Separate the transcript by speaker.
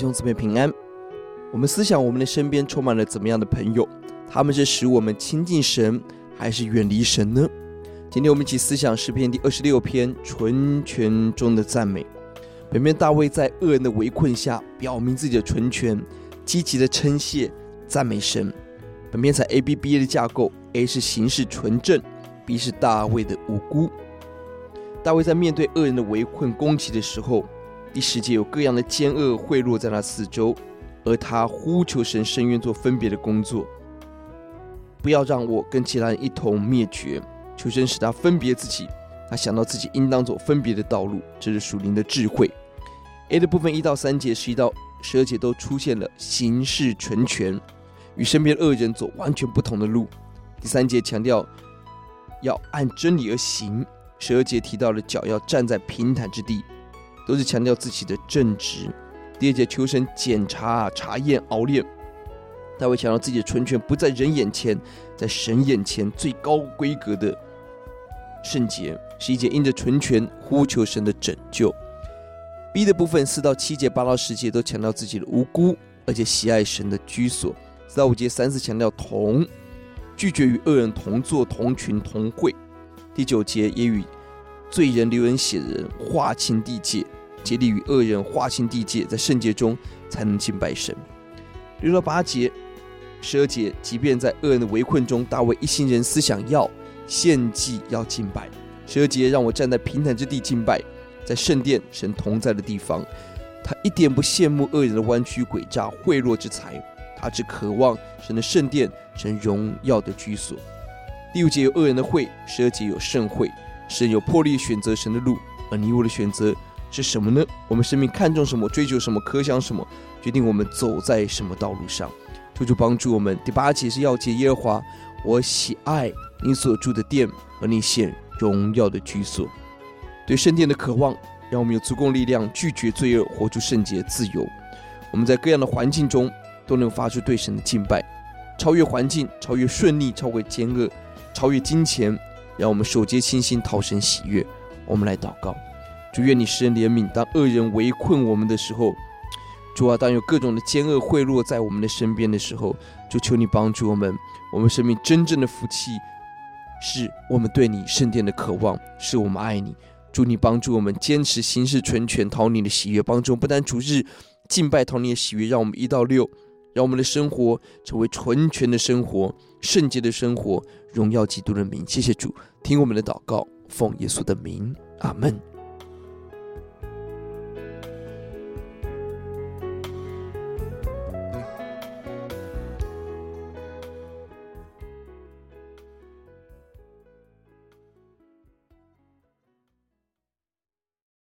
Speaker 1: 兄姊妹平安。我们思想，我们的身边充满了怎么样的朋友？他们是使我们亲近神，还是远离神呢？今天我们一起思想诗篇第二十六篇纯全中的赞美。本篇大卫在恶人的围困下，表明自己的纯全，积极的称谢赞美神。本篇采 A B B A 的架构，A 是形式纯正，B 是大卫的无辜。大卫在面对恶人的围困攻击的时候，第十节有各样的奸恶汇落在他四周，而他呼求神，伸冤做分别的工作，不要让我跟其他人一同灭绝。求神使他分别自己，他想到自己应当走分别的道路，这是属灵的智慧。A 的部分一到三节、十一到十二节都出现了行事纯全，与身边恶人走完全不同的路。第三节强调要按真理而行，十二节提到了脚要站在平坦之地。都是强调自己的正直。第二节求神检查、查验、熬炼。大卫强调自己的纯全不在人眼前，在神眼前最高规格的圣洁。十一节因着纯全呼求神的拯救。B 的部分四到七节、八到十节都强调自己的无辜，而且喜爱神的居所。四到五节三次强调同，拒绝与恶人同坐、同群、同会。第九节也与罪人、流人血的人划清地界。竭力与恶人划清地界，在圣洁中才能敬拜神。六到八节、十二节，即便在恶人的围困中，大卫一心人思想要献祭，要敬拜。十二节让我站在平坦之地敬拜，在圣殿神同在的地方。他一点不羡慕恶人的弯曲诡诈、贿赂之财，他只渴望神的圣殿、神荣耀的居所。第五节有恶人的会，十二节有圣会，神有魄力选择神的路，而你我的选择。是什么呢？我们生命看重什么，追求什么，渴想什么，决定我们走在什么道路上。求主帮助我们。第八节是要解耶和华，我喜爱你所住的殿和你显荣耀的居所。对圣殿的渴望，让我们有足够力量拒绝罪恶，活出圣洁自由。我们在各样的环境中都能发出对神的敬拜，超越环境，超越顺利，超越奸恶，超越金钱，让我们手洁心心讨神喜悦。我们来祷告。主愿你施恩怜悯，当恶人围困我们的时候，主啊，当有各种的奸恶贿赂在我们的身边的时候，就求你帮助我们。我们生命真正的福气，是我们对你圣殿的渴望，是我们爱你。主你帮助我们坚持行事纯全，讨你的喜悦，帮助我们不但主日敬拜讨你的喜悦，让我们一到六，让我们的生活成为纯全的生活，圣洁的生活，荣耀基督的名。谢谢主，听我们的祷告，奉耶稣的名，阿门。